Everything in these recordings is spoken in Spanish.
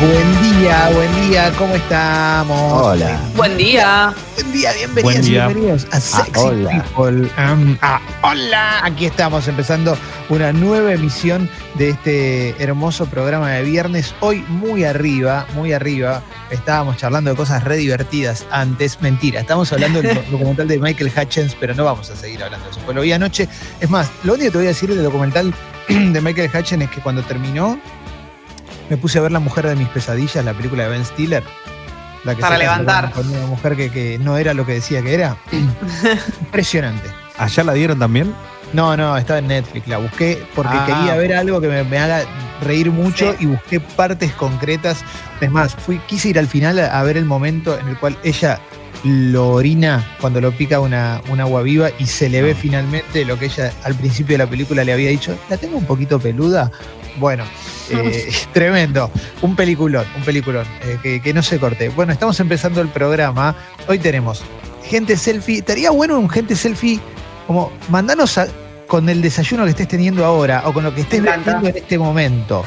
Buen día, buen día, ¿cómo estamos? Hola. Buen día. Buen día, bienvenidos, Buen día. bienvenidos a Sexy hola. People. Um, ah, hola, aquí estamos empezando una nueva emisión de este hermoso programa de viernes. Hoy muy arriba, muy arriba. Estábamos charlando de cosas re divertidas antes. Mentira, estamos hablando del documental de Michael Hutchins, pero no vamos a seguir hablando de eso. Pues lo vi anoche. Es más, lo único que te voy a decir del documental de Michael Hutchins es que cuando terminó, me puse a ver La Mujer de mis pesadillas, la película de Ben Stiller. La que Para levantar. Con una mujer que, que no era lo que decía que era. Impresionante. ¿Allá la dieron también? No, no, estaba en Netflix. La busqué porque Ah. quería ver algo que me, me haga reír mucho Sí. y busqué partes concretas. Es más, fui, quise ir al final a, a ver el momento en el cual ella lo orina cuando lo pica una, un agua viva y se le ve Ah. finalmente lo que ella al principio de la película le había dicho. La tengo un poquito peluda. Bueno, eh, tremendo. Un peliculón, un peliculón. eh, que, que no se corte. Bueno, estamos empezando el programa. Hoy tenemos gente selfie. Estaría bueno un gente selfie como mandanos a- con el desayuno que estés teniendo ahora o con lo que estés bebiendo en este momento.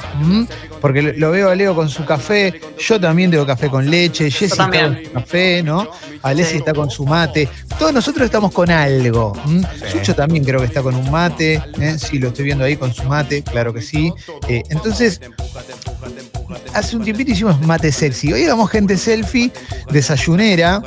Porque lo- veo a Leo con su café, yo también tengo café con leche, Jessy está con su café, ¿no? Alessi Sí. está con su mate. Todos nosotros estamos con algo. ¿m? Sí. Sucho también creo que está con un mate. ¿eh? Sí, lo estoy viendo ahí con su mate, claro que sí. Eh, entonces, hace un tiempito hicimos mate sexy. Hoy hagamos gente selfie, desayunera.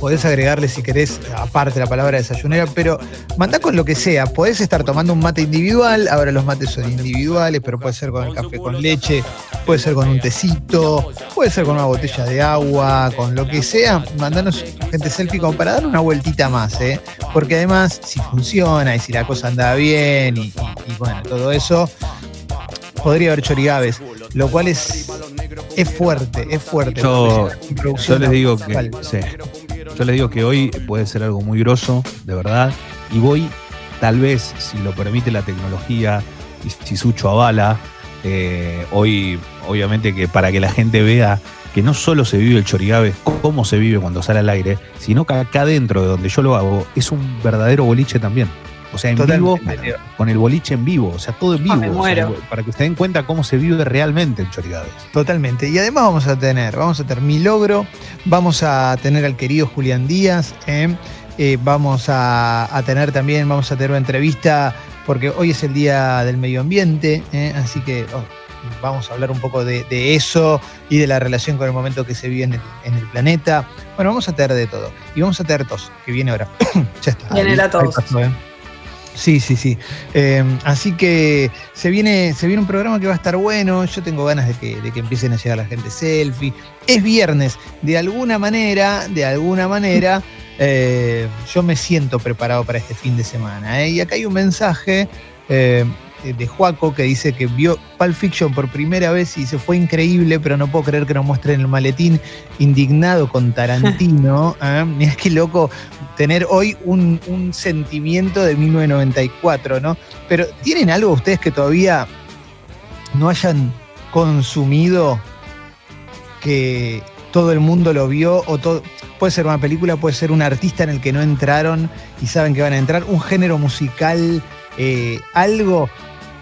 Podés agregarle si querés, aparte la palabra desayunera, pero mandá con lo que sea. Podés estar tomando un mate individual, ahora los mates son individuales, pero puede ser con el café con leche, puede ser con un tecito, puede ser con una botella de agua, con lo que sea. Mandanos gente selfie como para dar una vueltita más, ¿eh? Porque además, si funciona y si la cosa anda bien y, y- y bueno, todo eso, podría haber chorigaves, lo cual es, es fuerte, es fuerte. Yo- Yo les digo que, sí. Yo les digo que hoy puede ser algo muy grosso, de verdad. Y voy, tal vez, si lo permite la tecnología y si Sucho avala, eh, hoy, obviamente que para que la gente vea que no solo se vive el chorigabe, cómo se vive cuando sale al aire, sino que acá dentro de donde yo lo hago, es un verdadero boliche también. O sea, en vivo, con el boliche en vivo, o sea, todo en Ah, vivo. me o sea, muero. para que se den cuenta cómo se vive realmente el chorigabe. Totalmente. Y además vamos a tener, vamos a tener mi logro, vamos a tener al querido Julián Díaz, ¿eh? Eh, vamos a, a tener también, vamos a tener una entrevista, porque hoy es el Día del Medio Ambiente, ¿eh? así que oh, vamos a hablar un poco de, de eso y de la relación con el momento que se vive en el, en el planeta. Bueno, vamos a tener de todo. Y vamos a tener tos, que viene ahora. ya está. Viene la Ahí tos. pasó. Sí, sí, sí. Eh, así que se viene, se viene un programa que va a estar bueno. Yo tengo ganas de que, de que empiecen a llegar la gente selfie. Es viernes. De alguna manera, de alguna manera, eh, yo me siento preparado para este fin de semana. ¿eh? Y acá hay un mensaje de Juaco que dice que vio Pulp Fiction por primera vez y se fue increíble, pero no puedo creer que nos muestren el maletín indignado con Tarantino. ¿eh? Mirá qué loco tener hoy un, un sentimiento de 1994, ¿no? Pero ¿tienen algo ustedes que todavía no hayan consumido que todo el mundo lo vio o todo puede ser una película, puede ser un artista en el que no entraron y saben que van a entrar, un género musical, eh, algo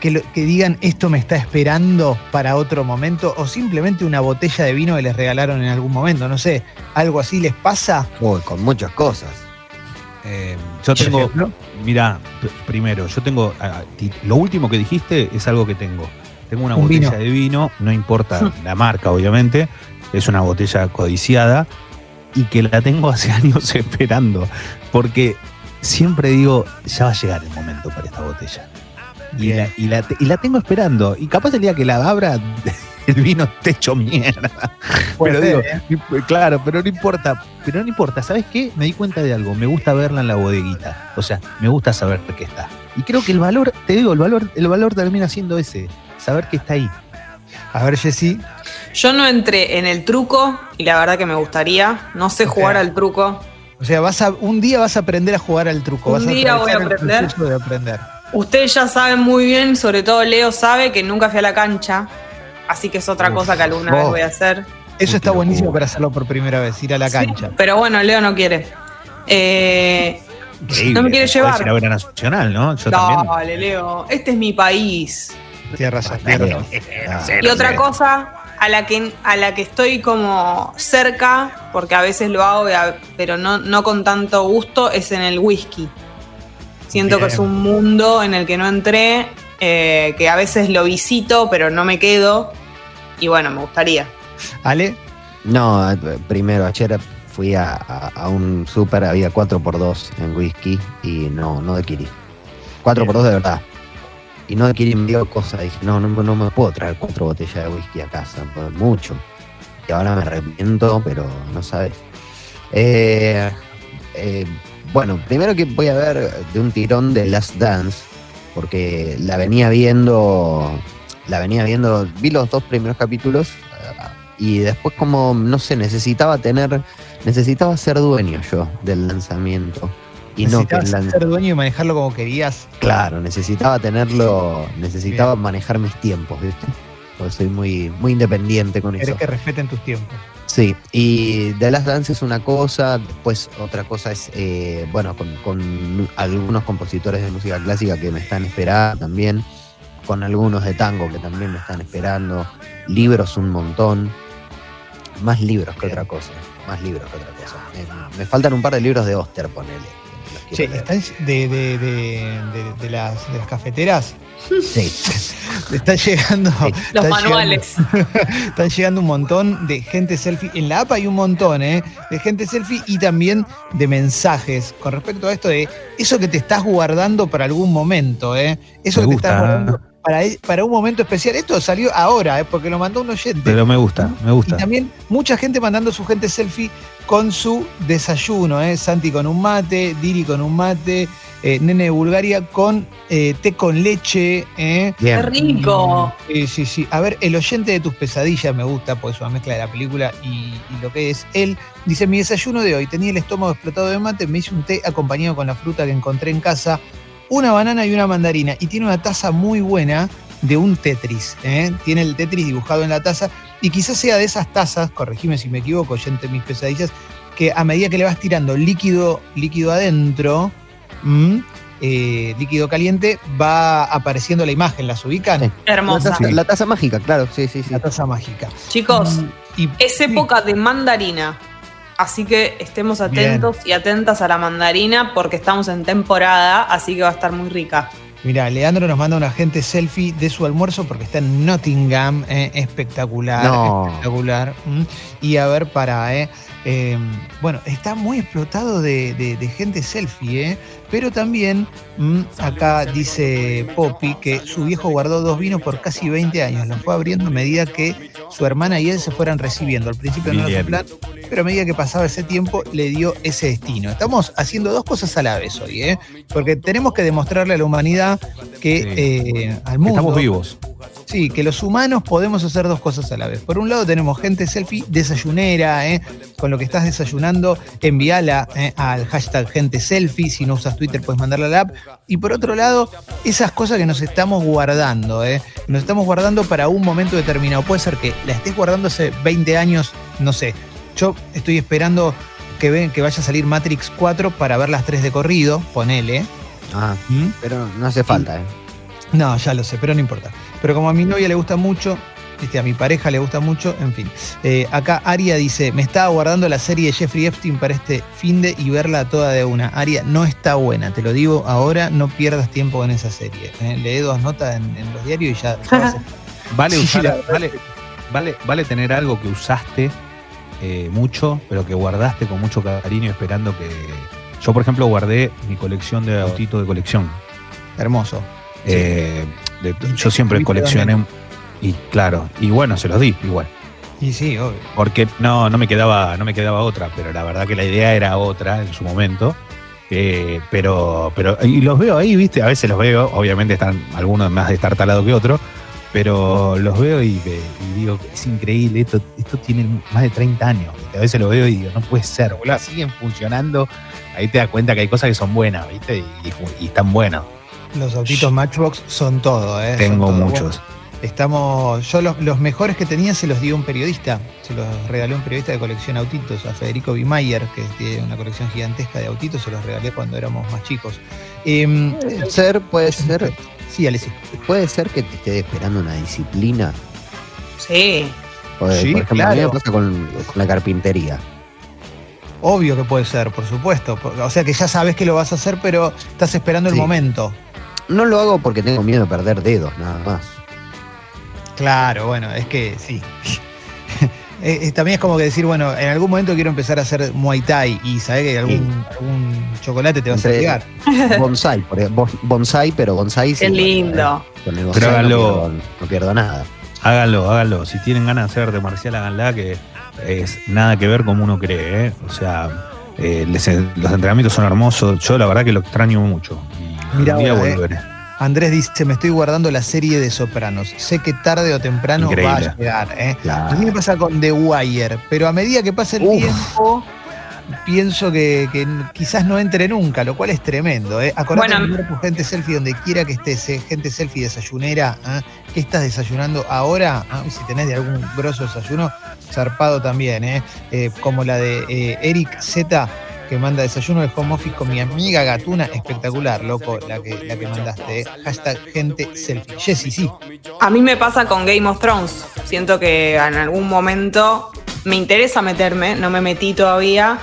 que, lo- que digan esto me está esperando para otro momento o simplemente una botella de vino que les regalaron en algún momento, no sé, algo así les pasa. Uy, con muchas cosas. Eh, yo tengo? Mira, primero, yo tengo. Lo último que dijiste es algo que tengo. Tengo una Un botella vino. de vino, no importa la marca, obviamente. Es una botella codiciada y que la tengo hace años esperando. Porque siempre digo, ya va a llegar el momento para esta botella. Y la, y, la, te- y la tengo esperando. Y capaz el día que la abra, el vino esté hecho mierda. Puede pero ser, digo, ¿eh? claro, pero no importa. Pero no importa, ¿sabes qué? Me di cuenta de algo. Me gusta verla en la bodeguita. O sea, me gusta saber que está. Y creo que el valor, te digo, el valor, el valor termina siendo ese. Saber que está ahí. A ver, Jessy. Yo no entré en el truco y la verdad que me gustaría. No sé jugar al truco. O sea, vas a, un día vas a aprender a jugar al truco. Un vas día voy a atravesar el aprender. de aprender. Ustedes ya saben muy bien, sobre todo Leo sabe que nunca fui a la cancha. Así que es otra Uf, cosa que alguna vos. vez voy a hacer. Eso está buenísimo para hacerlo por primera vez, ir a la Sí, cancha. pero bueno, Leo no quiere. Eh, Increíble. No me quiere llevar. ir a ver a Nacional, ¿no? Yo también. dale, Leo. Este es mi país. Razón, tienes razón. Y otra cosa, a la que, a la que estoy como cerca, porque a veces lo hago, pero no, no con tanto gusto, es en el whisky. Siento que es un mundo en el que no entré, eh, que a veces lo visito, pero no me quedo. Y bueno, me gustaría. ¿Ale? No, primero, ayer fui a, un súper, había 4x2 en whisky y no, no adquirí. 4x2 de verdad. Y no adquirí me dio cosa. Dije, no, no, no me puedo traer cuatro botellas de whisky a casa, por mucho. Y ahora me arrepiento, pero no sabes. Eh, eh, bueno, primero que voy a ver de un tirón de Last Dance, porque la venía viendo, la venía viendo, vi los dos primeros capítulos eh, y después como, no sé, necesitaba tener, necesitaba ser dueño yo del lanzamiento. Y no que ser dueño y manejarlo como querías. Claro, necesitaba tenerlo, necesitaba manejar mis tiempos, ¿viste? Porque soy muy, muy independiente con eso. que respeten tus tiempos. Sí, y The Last Dance es una cosa, después otra cosa es, eh, bueno, con, algunos compositores de música clásica que me están esperando también, con algunos de tango que también me están esperando, libros un montón, más libros que otra cosa, más libros que otra cosa. Me, me faltan un par de libros de Oster, ponele. Sí, ¿están de, de, de, las, de las cafeteras? Sí. Están llegando. Los manuales. están llegando un montón de gente selfie. En la app hay un montón, ¿eh? De gente selfie y también de mensajes con respecto a esto de eso que te estás guardando para algún momento, ¿eh? Eso que te estás guardando para, un momento especial. Esto salió ahora, ¿eh? porque lo mandó un oyente. Pero me gusta, me gusta. Y también mucha gente mandando su gente selfie con su desayuno, ¿eh? Santi con un mate, Diri con un mate, eh, Nene de Bulgaria con eh, té con leche. ¿eh? ¡Qué rico! Sí, sí, sí. A ver, el oyente de tus pesadillas me gusta, pues es una mezcla de la película y, y, lo que es él. Dice, mi desayuno de hoy, tenía el estómago explotado de mate, me hice un té acompañado con la fruta que encontré en casa una banana y una mandarina. Y tiene una taza muy buena de un Tetris. ¿eh? Tiene el Tetris dibujado en la taza. Y quizás sea de esas tazas, corregime si me equivoco, oyente mis pesadillas, que a medida que le vas tirando líquido, líquido adentro, eh, líquido caliente, va apareciendo la imagen. ¿Las ubican? Hermosa. La taza, mágica, claro, sí, sí, sí. La taza mágica. Chicos, y, es época de mandarina. Así que estemos atentos y atentas a la mandarina porque estamos en temporada, así que va a estar muy rica. Mira, Leandro nos manda una gente selfie de su almuerzo porque está en Nottingham, eh, espectacular, espectacular. Y a ver, para, eh, Em, bueno, está muy explotado de, gente selfie, ¿eh? pero también mm, acá dice Poppy que su viejo guardó dos vinos por casi 20 años, los fue abriendo a medida que su hermana y él se fueran recibiendo. Al principio no era su plan, pero a medida que pasaba ese tiempo le dio ese destino. Estamos haciendo dos cosas a la vez hoy, ¿eh? porque tenemos que demostrarle a la humanidad que eh, al mundo... Estamos vivos Sí, que los humanos podemos hacer dos cosas a la vez. Por un lado tenemos gente selfie desayunera, ¿eh? con lo que estás desayunando, envíala ¿eh? al hashtag gente selfie. Si no usas Twitter puedes mandarla a la app. Y por otro lado, esas cosas que nos estamos guardando, ¿eh? nos estamos guardando para un momento determinado. Puede ser que la estés guardando hace 20 años, no sé. Yo estoy esperando que, ven, que vaya a salir Matrix 4 para ver las tres de corrido, ponele. Ah, ¿Mm? pero no hace falta, ¿eh? No, ya lo sé, pero no importa. Pero como a mi novia le gusta mucho, este, a mi pareja le gusta mucho, en fin. Eh, acá Aria dice, me estaba guardando la serie de Jeffrey Epstein para este fin de y verla toda de una. Aria, no está buena, te lo digo ahora, no pierdas tiempo en esa serie. ¿eh? Lee dos notas en, los diarios y ya, vale, vale, vale, tener algo que usaste eh, mucho, pero que guardaste con mucho cariño esperando que... Yo, por ejemplo, guardé mi colección de autitos de colección. Hermoso. Eh, yo siempre coleccioné y claro, y bueno, se los di igual. Y sí, obvio. Porque no, no me quedaba, no me quedaba otra, pero la verdad que la idea era otra en su momento. Eh, pero, pero, y los veo ahí, viste, a veces los veo, obviamente están algunos más destartalados que otros, pero los veo y, digo, es increíble, esto, esto tiene más de 30 años. A veces lo veo y digo, no puede ser, siguen funcionando. Ahí te das cuenta que hay cosas que son buenas, viste, y, y están buenas. Los autitos Matchbox son todo, ¿eh? Tengo muchos. estamos, yo los, mejores que tenía se los dio un periodista, se los regaló un periodista de colección autitos, a Federico Bimayer, que tiene una colección gigantesca de autitos, se los regalé cuando éramos más chicos. Puede ser, puede ser. Sí, Alessi. Puede ser que te esté esperando una disciplina. Sí. Porque, Sí, por ejemplo, a mí me claro. pasa con, con la carpintería. Obvio que puede ser, por supuesto. Por- O sea que ya sabes que lo vas a hacer, pero estás esperando el momento. No lo hago porque tengo miedo de perder dedos, nada más. Claro, bueno, es que sí. Eh, eh, También es como que decir, bueno, en algún momento quiero empezar a hacer Muay Thai y sabes que algún, algún chocolate te vas a Entre- pegar. Bonsai, por ejemplo, bonsai, pero bonsai sí, Qué lindo. Con el Pero bonsai no pierdo, no pierdo nada. Háganlo, háganlo. Si tienen ganas de hacer arte marcial, háganla, que es nada que ver como uno cree, ¿eh? O sea, eh, les- los entrenamientos son hermosos. Yo la verdad que lo extraño mucho. Y Mirá un día ahora, ¿eh? volveré. Andrés dice, me estoy guardando la serie de Sopranos. Sé que tarde o temprano Increíble. va a llegar. ¿eh? Claro. A mí me pasa con The Wire, pero a medida que pasa el Uf. tiempo, pienso que, que quizás no entre nunca, lo cual es tremendo. ¿eh? Acordate Bueno, de tu gente selfie donde quiera que estés, ¿eh? gente selfie desayunera. ¿ah? ¿Qué estás desayunando ahora? Ah, si tenés de algún grosso desayuno, zarpado también. ¿eh? Eh, como la de eh, Eric Z, que manda desayuno de home office con mi amiga Gatuna. Espectacular, loco, la que, la que mandaste. ¿eh? Hashtag gente selfie. Jessy, sí. A mí me pasa con Game of Thrones. Siento que en algún momento me interesa meterme, no me metí todavía,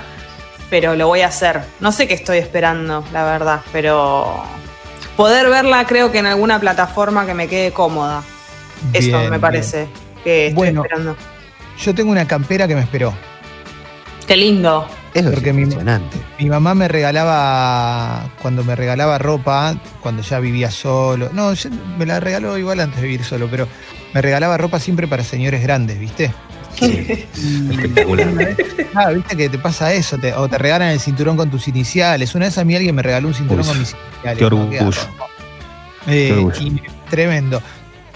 pero lo voy a hacer. No sé qué estoy esperando, la verdad, pero poder verla creo que en alguna plataforma que me quede cómoda. Eso Bien, me bien. parece que estoy Bueno. esperando. Yo tengo una campera que me esperó. Qué lindo. Eso Porque es mi- impresionante. Mi mamá me regalaba, cuando me regalaba ropa, cuando ya vivía solo, no, me la regaló igual antes de vivir solo, pero me regalaba ropa siempre para señores grandes, ¿viste? Sí, espectacular. Ah, viste que te pasa eso, te- o te regalan el cinturón con tus iniciales. Una vez a mí alguien me regaló un cinturón con mis iniciales. qué orgullo. Eh, Qué orgullo. y- tremendo.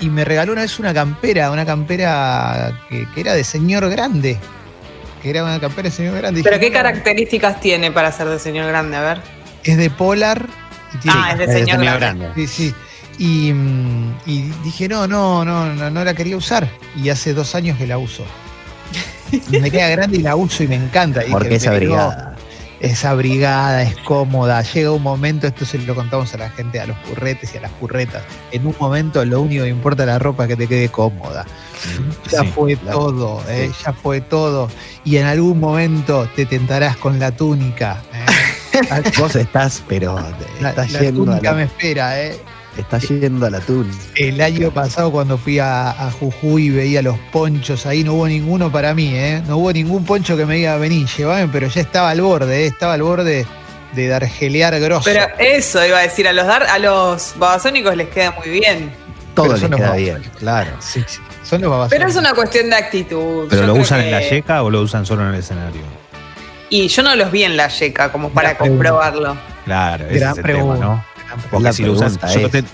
Y me regaló una vez una campera, una campera que, que era de señor grande. Que era una campera de señor grande. Pero dije, qué "No, características tiene para ser de señor grande, a ver. Es de Polar. y tiene- Ah, es de Es de señor señor grande. grande. Sí, sí. Y, mm, y dije, no, no, no, no, no la quería usar. Y hace dos años que la uso. Me queda grande y la uso y me encanta. Y Porque dije, es abrigada. Es abrigada, es cómoda. Llega un momento, esto se lo contamos a la gente, a los curretes y a las curretas. En un momento lo único que importa es la ropa que te quede cómoda. Ya Sí, fue todo, ¿eh? Sí. ya fue todo. Y en algún momento te tentarás con la túnica. ¿eh? Vos estás, pero La, estás la yendo, a túnica la, me espera, ¿eh? estás yendo a la tun. El año pasado cuando fui a, a Jujuy y veía los ponchos, ahí no hubo ninguno para mí, ¿eh? No hubo ningún poncho que me diga, vení, llevame, pero ya estaba al borde, ¿eh? Estaba al borde de dargelear grosso. Pero eso iba a decir, a los dar, a los babasónicos les queda muy bien. Todo Pero les queda bien, claro. Sí, sí, son los babazones. Pero es una cuestión de actitud. ¿Pero Yo lo usan en la yeca o lo usan solo en el escenario? Y yo no los vi en la yeca como para Gran pregunta. comprobarlo. Claro, ese Gran es el pregunta. tema, ¿no? Porque si lo usas, yo te,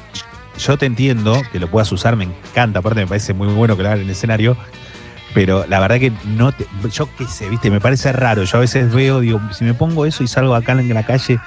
yo te entiendo que lo puedas usar, me encanta, aparte me parece muy bueno que lo hagan en el escenario, pero la verdad que no te, yo qué sé, viste, me parece raro, yo a veces veo, digo, si me pongo eso y salgo acá en la calle,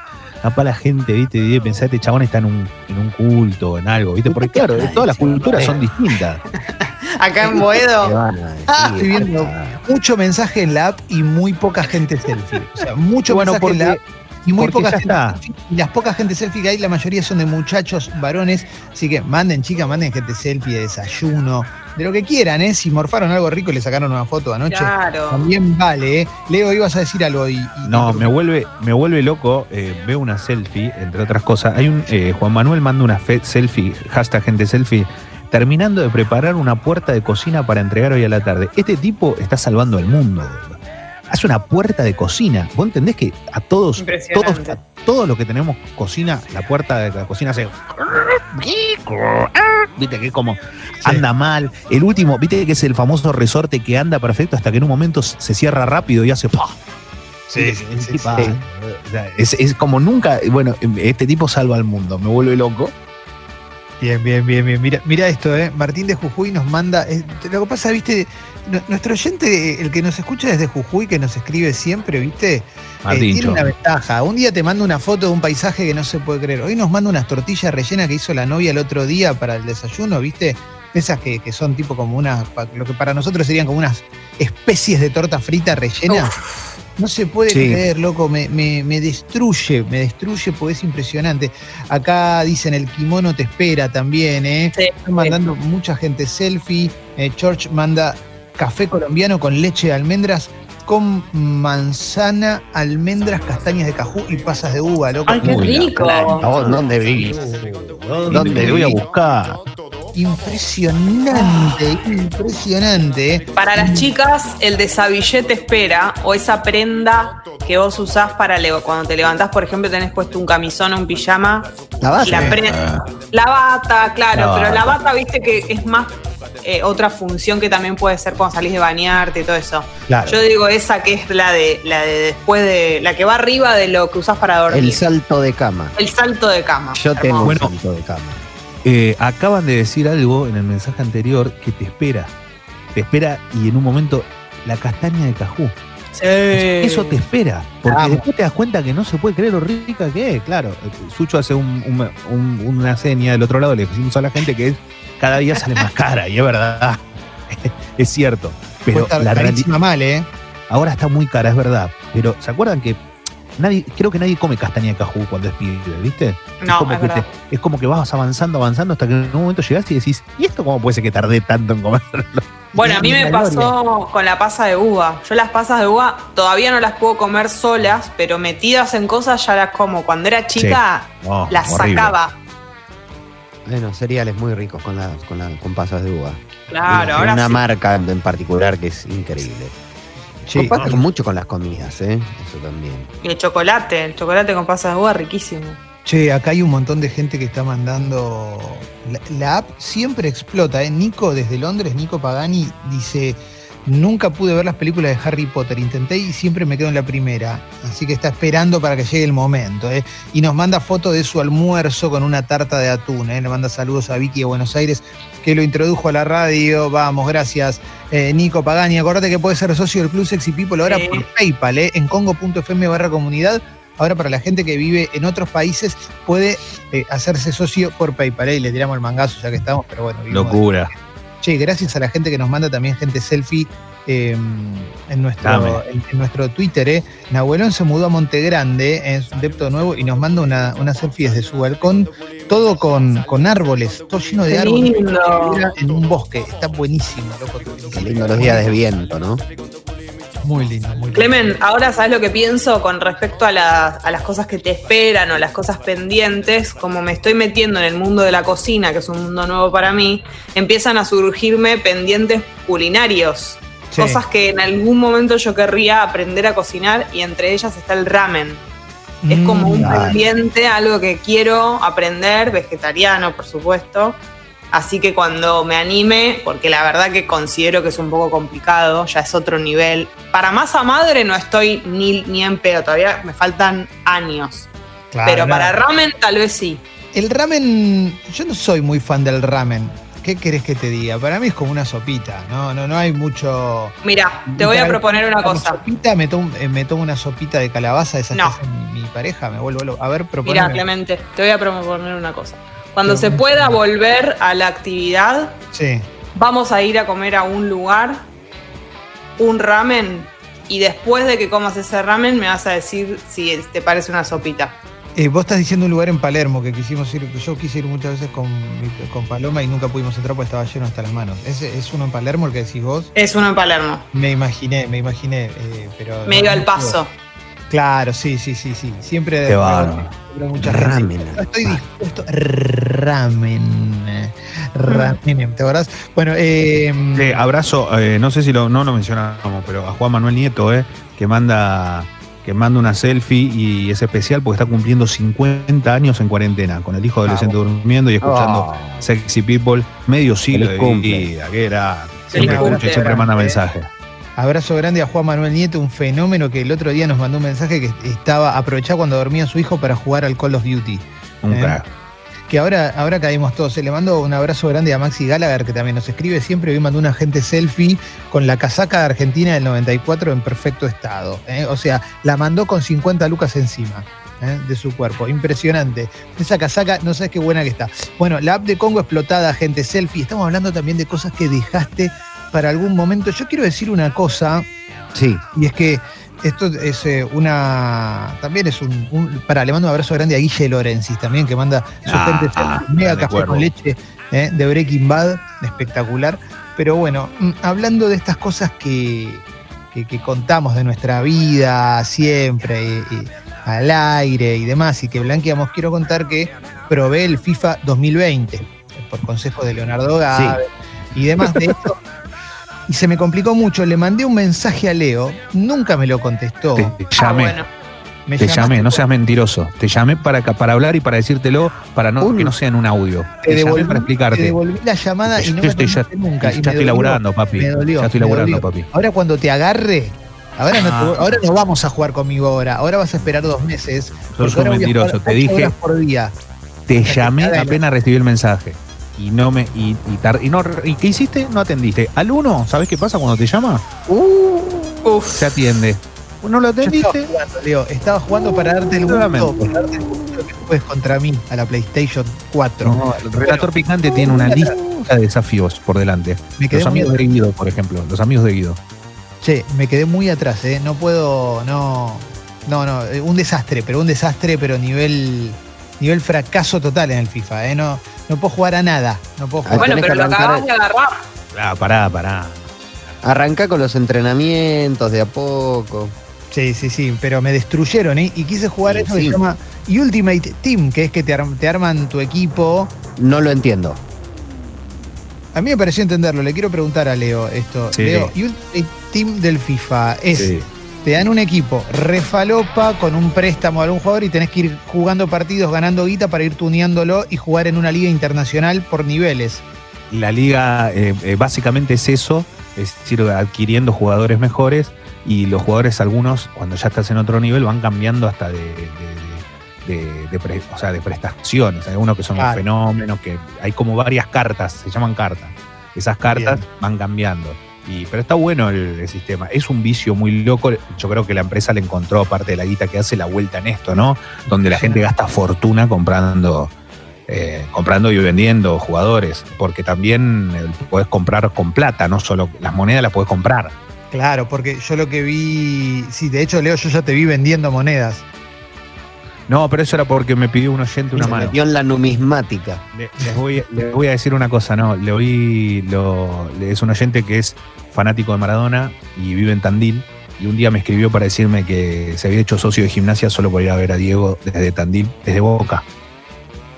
capaz la gente, viste, debe pensar, este chabón está en un, en un culto, en algo, viste, porque claro, todas las culturas son distintas. Acá en ¿Qué Boedo. van a decir? estoy viendo. Mucho mensaje en la app y muy poca gente selfie. O sea, mucho Bueno, mensaje en la app y muy poca gente selfie. Y las pocas gente selfie que hay, la mayoría son de muchachos, varones. Así que manden, chicas, manden gente selfie de desayuno, de lo que quieran, ¿eh? Si morfaron algo rico y le sacaron una foto anoche. Claro. También vale, ¿eh? Leo, ibas a decir algo y. y- No, me vuelve, me vuelve loco. eh, veo una selfie, entre otras cosas. Hay un eh, Juan Manuel manda una fe- selfie, hashtag gente selfie, terminando de preparar una puerta de cocina para entregar hoy a la tarde. Este tipo está salvando al mundo. Hace una puerta de cocina. ¿Vos entendés que a todos, todos, a todos los que tenemos cocina, la puerta de la cocina hace. Viste que como anda mal. El último, viste que es el famoso resorte que anda perfecto hasta que en un momento se cierra rápido y hace ¡pah! Sí, sí, sí, Es, es como nunca, bueno, este tipo salva al mundo, me vuelve loco. Bien, bien, bien, bien. Mira, mira esto, ¿eh? Martín de Jujuy nos manda. eh, lo que pasa, viste, nu- nuestro oyente, el que nos escucha desde Jujuy, que nos escribe siempre, viste, eh, tiene una ventaja. Un día te manda una foto de un paisaje que no se puede creer. Hoy nos manda unas tortillas rellenas que hizo la novia el otro día para el desayuno, viste. Esas que, que son tipo como unas, lo que para nosotros serían como unas especies de torta frita rellena. No se puede Sí. creer, loco, me, me- me destruye, me destruye porque es impresionante. Acá dicen el kimono te espera también, ¿eh? Sí, Están mandando mucha gente selfie. Eh, George manda café colombiano con leche de almendras con manzana, almendras, castañas de cajú y pasas de uva, loco. Ay, qué rico. ¿A vos dónde vivís? ¿Dónde voy a buscar? Impresionante, impresionante. Para las chicas, el desabillete espera o esa prenda que vos usás para cuando te levantás, por ejemplo, tenés puesto un camisón o un pijama. La bata. la, bata, claro, La pero la bata. viste que es más eh, otra función que también puede ser cuando salís de bañarte y todo eso. Claro. Yo digo esa que es la de la de después de la que va arriba de lo que usás para dormir. El salto de cama. El salto de cama. Yo tengo un Bueno. salto de cama. Eh, acaban de decir algo en el mensaje anterior que te espera. Te espera y en un momento la castaña de cajú. Sí. Eso te espera. Porque después te das cuenta que no se puede creer lo rica que es. Claro, Sucho hace un- un- un- una seña del otro lado, le decimos a la gente que es, cada día sale más cara, y es verdad. es cierto. Pero la realidad mal, ¿eh? ahora está muy cara, es verdad. Pero ¿se acuerdan que nadie, creo que nadie come castaña de cajú cuando es pibe, ¿viste? No, es, como es que verdad. te- es como que vas avanzando, avanzando hasta que en un momento llegas y decís, ¿y esto cómo puede ser que tardé tanto en comerlo? Bueno, a mí me pasó con la pasa de uva. Yo las pasas de uva todavía no las puedo comer solas, pero metidas en cosas ya las como. Cuando era chica No, las horrible. sacaba. Bueno, cereales muy ricos con, las con, la- con pasas de uva. Claro, Y ahora Una sí. marca en particular que es increíble. Sí. Pasa mucho con las comidas, ¿eh? Eso también. Y el chocolate, el chocolate con pasas de uva riquísimo. Che, acá hay un montón de gente que está mandando. La, la app siempre explota, ¿eh? Nico desde Londres, Nico Pagani, dice: Nunca pude ver las películas de Harry Potter, intenté y siempre me quedo en la primera. Así que está esperando para que llegue el momento. ¿eh? Y nos manda foto de su almuerzo con una tarta de atún. ¿eh? Le manda saludos a Vicky de Buenos Aires, que lo introdujo a la radio. Vamos, gracias, eh, Nico Pagani. Acordate que puedes ser socio del Club Sexy People ahora por PayPal, ¿eh? en congo.fm barra comunidad. Ahora para la gente que vive en otros países puede eh, hacerse socio por PayPal. Y le tiramos el mangazo ya que estamos, pero bueno. de- Locura. Che, gracias a la gente que nos manda también gente selfie eh, en, nuestro, en, en nuestro Twitter. Eh. Nahuelón se mudó a Montegrande, es un depto nuevo, y nos manda una, una selfie desde su balcón, todo con, con árboles, todo lleno de Qué árboles. lindo. En un bosque, está buenísimo, loco. Qué lindo los días de viento, ¿no? Muy lindo, muy lindo. Clemen, ahora sabes lo que pienso con respecto a, la- a las cosas que te esperan o las cosas pendientes, como me estoy metiendo en el mundo de la cocina, que es un mundo nuevo para mí, empiezan a surgirme pendientes culinarios. Sí. Cosas que en algún momento yo querría aprender a cocinar y entre ellas está el ramen. Es como un Mm, ay. pendiente, algo que quiero aprender, vegetariano por supuesto. Así que cuando me anime, porque la verdad que considero que es un poco complicado, ya es otro nivel. Para masa madre no estoy ni, ni en pedo, todavía me faltan años. claro, Pero para ramen tal vez sí. El ramen, yo no soy muy fan del ramen. ¿Qué querés que te diga? Para mí es como una sopita, no, no, no hay mucho. Mira, te voy a proponer una cosa. Sopita, me tomo, eh, me tomo una sopita de calabaza, esa No. mi, mi pareja, me vuelvo. A ver, Mira, proponeme. Clemente, te voy a proponer una cosa. Cuando Pero se pueda volver a la actividad, Sí. vamos a ir a comer a un lugar, un ramen, y después de que comas ese ramen me vas a decir si te parece una sopita. Eh, vos estás diciendo un lugar en Palermo que quisimos ir, yo quise ir muchas veces con, con Paloma y nunca pudimos entrar porque estaba lleno hasta las manos. ¿Es, es uno en Palermo el que decís vos? Es uno en Palermo. Me imeginé, me imaginé, eh, pero... Me no- iba al paso. Claro, sí, sí, sí, sí. Siempre... Qué mucha gente. Ramen. Estoy dispuesto... Ramen. Ramen, ¿te acordás? Bueno, eh... Sí, abrazo, eh, no sé si lo, no lo mencionamos, pero a Juan Manuel Nieto, eh, que manda que manda una selfie y es especial porque está cumpliendo 50 años en cuarentena, con el hijo adolescente durmiendo y escuchando Oh, Sexy People, medio siglo de cumple. vida, que era. Siempre, siempre manda mensajes. Abrazo grande a Juan Manuel Nieto, un fenómeno que el otro día nos mandó un mensaje que estaba aprovechado cuando dormía su hijo para jugar al Call of Duty. Un Eh. crack. Que ahora, ahora caímos todos. Se le mando un abrazo grande a Maxi Gallagher, que también nos escribe siempre. Hoy mandó una gente selfie con la casaca de Argentina del 94 en perfecto estado. ¿eh? O sea, la mandó con 50 lucas encima. ¿eh? de su cuerpo, impresionante. Esa casaca, no sabes qué buena que está. Bueno, la app de Congo explotada, gente selfie. Estamos hablando también de cosas que dejaste para algún momento. Yo quiero decir una cosa, Sí, y es que esto es eh, una. También es un, un- Para, le mando un abrazo grande a Guille Lorenzis también, que manda su Ah, gente ah, mega café acuerdo. con leche eh, de Breaking Bad, espectacular. Pero bueno, mm, hablando de estas cosas que, que- que contamos de nuestra vida siempre, y- y al aire y demás, y que blanqueamos, quiero contar que probé el FIFA 2020 por consejo de Leonardo Gávez y demás de esto. Y se me complicó mucho. Le mandé un mensaje a Leo, nunca me lo contestó. Te Ah, llamé, bueno. Me te llamé, no seas mentiroso. Te llamé para, para hablar y para decírtelo, para no, que no sea en un audio. Te Te, llamé devolví, para te explicarte. devolví la llamada y no Yo me estoy ya- nunca. y ya me estoy laburando, papi. Me dolió, ya estoy laburando, papi. Ahora cuando te agarre, ahora no, te Ah. ahora no vamos a jugar conmigo ahora. Ahora vas a esperar dos meses. Sos un mentiroso. Te dije, horas por día. te llamé apenas recibí el mensaje. Y no me. Y, y, tar- y no, ¿Y qué hiciste? No atendiste. Al uno, ¿sabes qué pasa cuando te llama? Uf. Se atiende. ¿No lo estaba atendiste? jugando, Leo. Estaba jugando para darte el gusto, para darte el gusto que juegues contra mí a la PlayStation 4. No, el relator picante tiene una lista de desafíos por delante. me quedé Los amigos de Guido, por ejemplo. Los amigos de Guido. Che, me quedé muy atrás, ¿eh? No puedo, no, no, no, eh, un desastre, pero un desastre, pero nivel, nivel fracaso total en el FIFA, ¿eh? No, no puedo jugar a nada, no puedo Ah, jugar. Bueno, pero lo acabas de agarrar. Ah, pará, pará. Arranca con los entrenamientos de a poco. Sí, sí, sí, pero me destruyeron, ¿eh? Y quise jugar Sí, que sí. se llama Ultimate Team, que es que te, ar- te arman tu equipo. No lo entiendo. A mí me pareció entenderlo, le quiero preguntar a Leo esto. Sí. Leo, Ultimate Team del FIFA es Sí. Te dan un equipo refalopa con un préstamo a algún jugador y tenés que ir jugando partidos, ganando guita para ir tuneándolo y jugar en una liga internacional por niveles. La liga eh, eh, básicamente es eso, es decir, adquiriendo jugadores mejores y los jugadores algunos, cuando ya estás en otro nivel, van cambiando hasta de, de- de- de pre- o sea, de prestaciones. Hay algunos que son Claro. fenómenos, que hay como varias cartas, se llaman cartas. Esas cartas Bien. van cambiando. Y, pero está bueno el, sistema. Es un vicio muy loco. Yo creo que la empresa le encontró, aparte de la guita que hace, la vuelta en esto, ¿no? Donde la gente gasta fortuna comprando, eh, comprando y vendiendo jugadores. Porque también eh, puedes comprar con plata, no solo las monedas las puedes comprar. Claro, porque yo lo que vi, sí, de hecho Leo, yo ya te vi vendiendo monedas. No, pero eso era porque me pidió un oyente una Se mano. metió en la numismática. Le- Les voy, les voy a decir una cosa, no, le oí, lo, le- es un oyente que es fanático de Maradona y vive en Tandil y un día me escribió para decirme que se había hecho socio de gimnasia solo por ir a ver a Diego desde Tandil, desde Boca.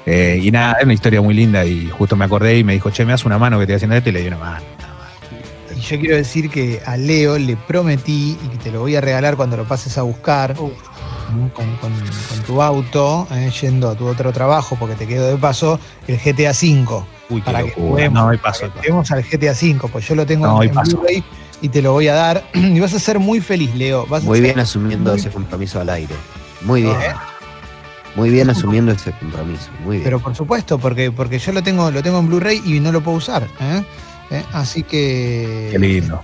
Eh, y nada, es una historia muy linda y justo me acordé y me dijo, che, me das una mano que te estoy haciendo esto y le di una mano. Y yo quiero decir que a Leo le prometí y que te lo voy a regalar cuando lo pases a buscar ¿no? con, con- con tu auto, eh, yendo a tu otro trabajo, porque te quedo de paso, el GTA V. Uy, Para que juguemos, No, hay para paso. que juguemos al GTA V, pues yo lo tengo No, en- paso. Blu-ray y te lo voy a dar. Y vas a ser muy feliz, Leo. Vas Muy bien asumiendo muy- ese compromiso al aire. Muy bien. ¿Eh? Muy bien asumiendo ese compromiso. Muy bien. Pero por supuesto, porque, porque yo lo tengo, lo tengo en Blu-ray y no lo puedo usar. ¿eh? ¿Eh? Así que. Qué lindo.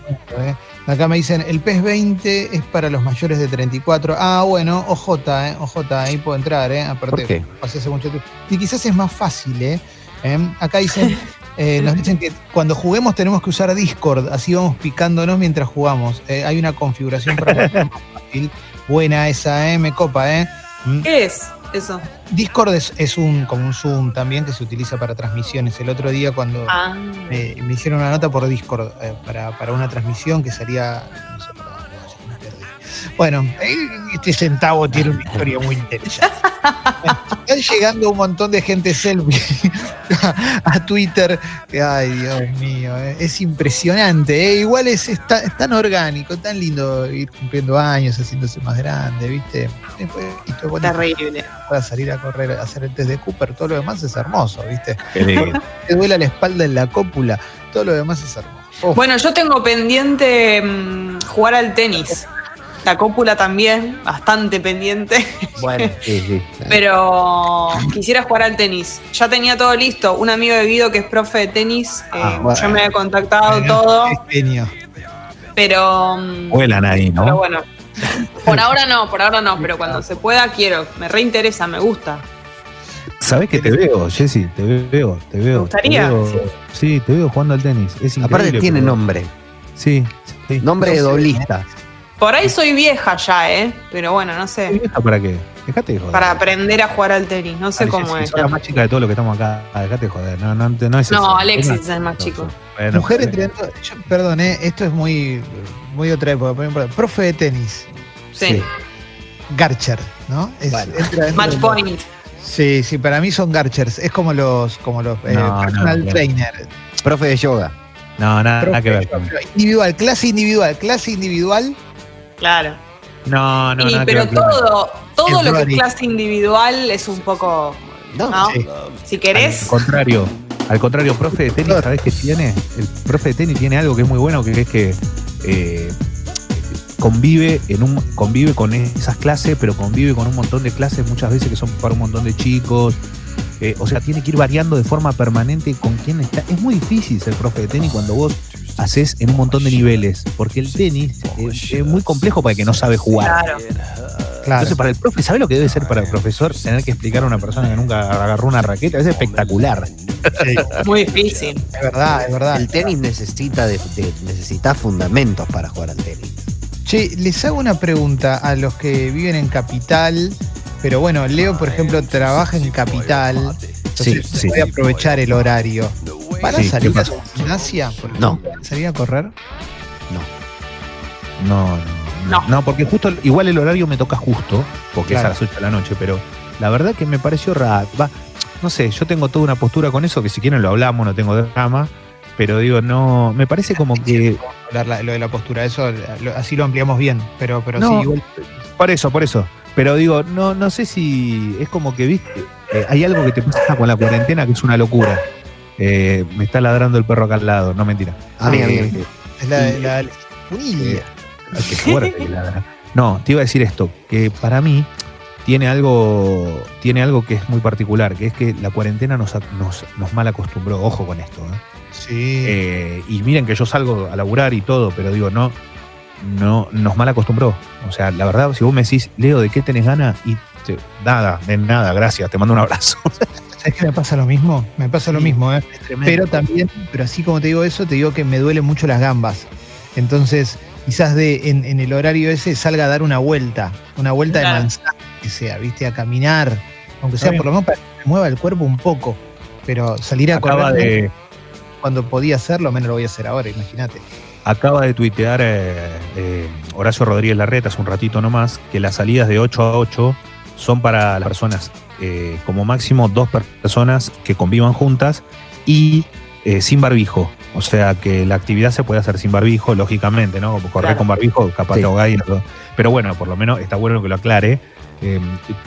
Acá me dicen, el PES 20 es para los mayores de 34. Ah, bueno, OJ, ¿eh? OJ, ahí puedo entrar, ¿eh? Aparte, ¿Por qué? pasé hace mucho tiempo. Y quizás es más fácil, ¿eh? ¿Eh? Acá dicen, eh, nos dicen que cuando juguemos tenemos que usar Discord, así vamos picándonos mientras jugamos. Eh, hay una configuración para que sea más fácil. Buena esa, ¿eh? Me copa, ¿eh? ¿Mm? ¿Qué es eso? Discord es, es un como un Zoom también que se utiliza para transmisiones. El otro día cuando Ah, me, me hicieron una nota por Discord eh, para, para una transmisión que salía. No sé por Bueno, este centavo tiene una historia muy interesante. Están llegando un montón de gente selfie a, Twitter. Ay, Dios mío, eh, es impresionante. eh. Igual es, es tan, es tan orgánico, tan lindo ir cumpliendo años, haciéndose más grande, ¿viste? Después, bonito terrible. para salir a correr, a hacer el test de Cooper, todo lo demás es hermoso, ¿viste? Te duele la espalda en la cópula, todo lo demás es hermoso. Uf, Bueno, yo tengo pendiente mm, jugar al tenis. La cópula también, bastante pendiente. Bueno, sí, sí. Pero quisiera jugar al tenis. Ya tenía todo listo. Un amigo de Guido que es profe de tenis, eh, Ah, bueno. yo me he contactado bueno, todo, genio. pero, Vuelan ahí, pero ¿no? bueno. Por ahora no, por ahora no, pero cuando se pueda quiero. Me reinteresa, me gusta. ¿Sabés que te veo, Jessy? Te veo, te veo. ¿Te gustaría? te veo- sí. te veo jugando al tenis. Es increíble. Aparte tiene pero- nombre. Sí, sí. Nombre de doblista. Por ahí soy vieja ya, ¿eh? Pero bueno, no ¿Y sé. vieja para qué? Dejate de joder. Para aprender a jugar al tenis. No sé Alexis, cómo es. sos la más chica de todos los que estamos acá. Ah, Dejate de joder. No, no, no es eso. No, Alexis Una- es el más chico. Bueno, Mujer pero- entrenando. yo- perdón, eh, esto es muy, muy otra época. Por ejemplo, profe de tenis, Sí. Garcher, ¿no? Es- Bueno. entra Match point. Sí, sí, para mí son Garchers. Es como los, como los eh, No, no, personal no. trainer. Profe de yoga. No, nada, nada que ver. Individual, clase individual, clase individual. Claro. No, no, Y- que pero todo, todo El lo que es clase individual es un poco. No, ¿no? sí. Si Al querés. contrario, al contrario, profe de tenis, ¿sabés qué tiene? El profe de tenis tiene algo que es muy bueno, que es que eh, convive en un convive con esas clases, pero convive con un montón de clases muchas veces que son para un montón de chicos. Eh, o sea, tiene que ir variando de forma permanente con quién está. Es muy difícil ser profe de tenis cuando vos haces en un montón de niveles, porque el tenis es muy complejo para el que no sabe jugar. Claro. Claro. Entonces, para el profe, ¿sabe lo que debe ser para el profesor tener que explicar a una persona que nunca agarró una raqueta? Es espectacular. Sí, Muy difícil. es verdad, es verdad. El tenis necesita, de, de- necesita fundamentos para jugar al tenis. Che, les hago una pregunta a los que viven en Capital. Pero bueno, Leo, por ejemplo, trabaja en Capital. Entonces Sí, sí. voy a aprovechar el horario. ¿Para Sí, salir ¿qué a la gimnasia? Por No. ejemplo, ¿Para salir a correr? No, no, no. No. No, porque justo, igual el horario me toca justo, porque Claro. es a las 8 de la noche, pero la verdad que me pareció raro. Va, no sé, yo tengo toda una postura con eso, que si quieren lo hablamos, no tengo drama, pero digo, no, me parece como que... Lo de la postura, eso lo- así lo ampliamos bien. Pero, pero No. sí, igual. Por eso, por eso. Pero digo, no, no sé si es como que, viste, eh, hay algo que te pasa con la cuarentena que es una locura. Eh, me está ladrando el perro acá al lado, no mentira. A mí, a mí. Eh, Es la, la, la- Punilla. Ay, qué fuerte que ladra. No, te iba a decir esto, que para mí tiene algo, tiene algo que es muy particular, que es que la cuarentena nos, nos, nos mal acostumbró, ojo con esto. ¿eh? Sí. Eh, y miren que yo salgo a laburar y todo, pero digo, no, no, nos mal acostumbró. O sea, la verdad, si vos me decís, Leo, ¿de qué tenés ganas? Y te- nada, de nada, gracias, te mando un abrazo. ¿Sabes que me pasa lo mismo? Me pasa lo Sí. mismo, ¿eh? Pero también, pero así como te digo eso, te digo que me duelen mucho las gambas. Entonces, quizás de, en, en el horario ese salga a dar una vuelta, una vuelta Claro. de manzana, que sea, ¿viste? A caminar, aunque sea por lo menos para que me mueva el cuerpo un poco. Pero salir a acaba correr de, cuando podía hacerlo, menos lo voy a hacer ahora, imagínate. acaba de tuitear eh, eh, Horacio Rodríguez Larreta hace un ratito nomás, que las salidas de 8 a 8 son para las personas, eh, como máximo dos personas que convivan juntas y eh, sin barbijo. O sea que la actividad se puede hacer sin barbijo, lógicamente, ¿no? Correr Claro. con barbijo, capaz Sí. te no- Pero bueno, por lo menos está bueno que lo aclare. Eh,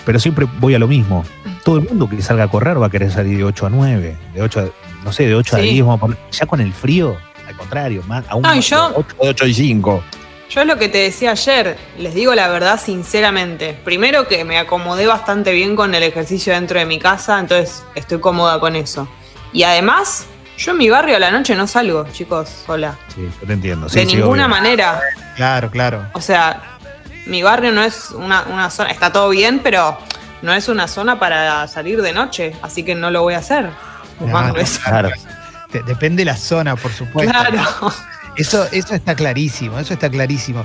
pero siempre voy a lo mismo. Todo el mundo que salga a correr va a querer salir de 8 a 9, de 8 a, no sé, de 8 a Sí. 10. vamos a poner- ya con el frío, al contrario, más, aún No, más, yo- de 8, de 8 y 5. Yo es lo que te decía ayer, les digo la verdad sinceramente. Primero que me acomodé bastante bien con el ejercicio dentro de mi casa, entonces estoy cómoda con eso. Y además, yo en mi barrio a la noche no salgo, chicos, sola. Sí, yo te entiendo. Sí, de sí, ninguna obvio. manera. Claro, claro. O sea, mi barrio no es una, una zona, está todo bien, pero no es una zona para salir de noche, así que no lo voy a hacer. Claro, claro. De- Depende de la zona, por supuesto. Claro. Eso, eso está clarísimo, eso está clarísimo.